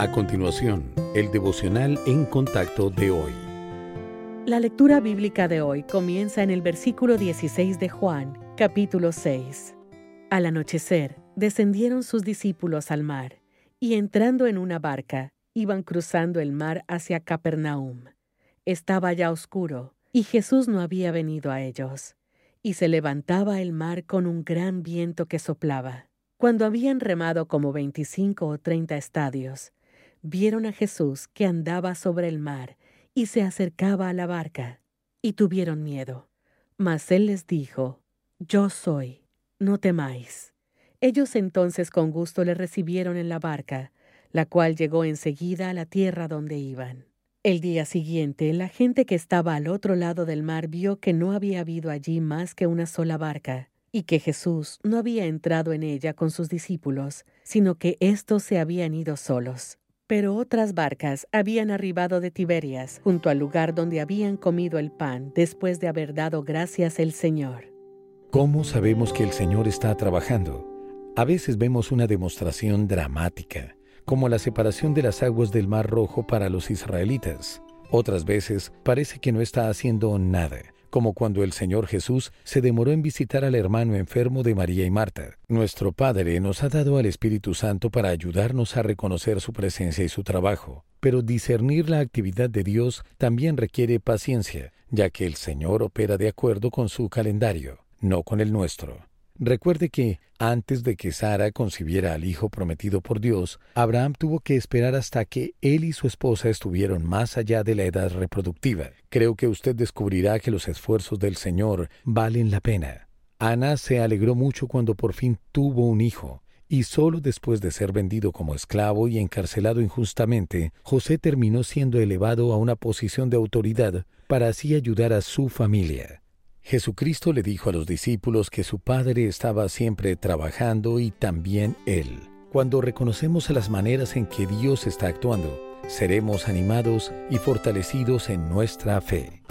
A continuación, el devocional en contacto de hoy. La lectura bíblica de hoy comienza en el versículo 16 de Juan, capítulo 6. Al anochecer, descendieron sus discípulos al mar, y entrando en una barca, iban cruzando el mar hacia Capernaum. Estaba ya oscuro, y Jesús no había venido a ellos, y se levantaba el mar con un gran viento que soplaba. Cuando habían remado como veinticinco o treinta estadios, vieron a Jesús que andaba sobre el mar y se acercaba a la barca, y tuvieron miedo. Mas él les dijo, Yo soy, no temáis. Ellos entonces con gusto le recibieron en la barca, la cual llegó enseguida a la tierra donde iban. El día siguiente, la gente que estaba al otro lado del mar vio que no había habido allí más que una sola barca, y que Jesús no había entrado en ella con sus discípulos, sino que éstos se habían ido solos. Pero otras barcas habían arribado de Tiberias, junto al lugar donde habían comido el pan después de haber dado gracias el Señor. ¿Cómo sabemos que el Señor está trabajando? A veces vemos una demostración dramática, como la separación de las aguas del Mar Rojo para los israelitas. Otras veces parece que no está haciendo nada, como cuando el Señor Jesús se demoró en visitar al hermano enfermo de María y Marta. Nuestro Padre nos ha dado al Espíritu Santo para ayudarnos a reconocer su presencia y su trabajo, pero discernir la actividad de Dios también requiere paciencia, ya que el Señor opera de acuerdo con su calendario, no con el nuestro. Recuerde que, antes de que Sara concibiera al hijo prometido por Dios, Abraham tuvo que esperar hasta que él y su esposa estuvieron más allá de la edad reproductiva. Creo que usted descubrirá que los esfuerzos del Señor valen la pena. Ana se alegró mucho cuando por fin tuvo un hijo, y solo después de ser vendido como esclavo y encarcelado injustamente, José terminó siendo elevado a una posición de autoridad para así ayudar a su familia. Jesucristo le dijo a los discípulos que su Padre estaba siempre trabajando y también Él. Cuando reconocemos las maneras en que Dios está actuando, seremos animados y fortalecidos en nuestra fe.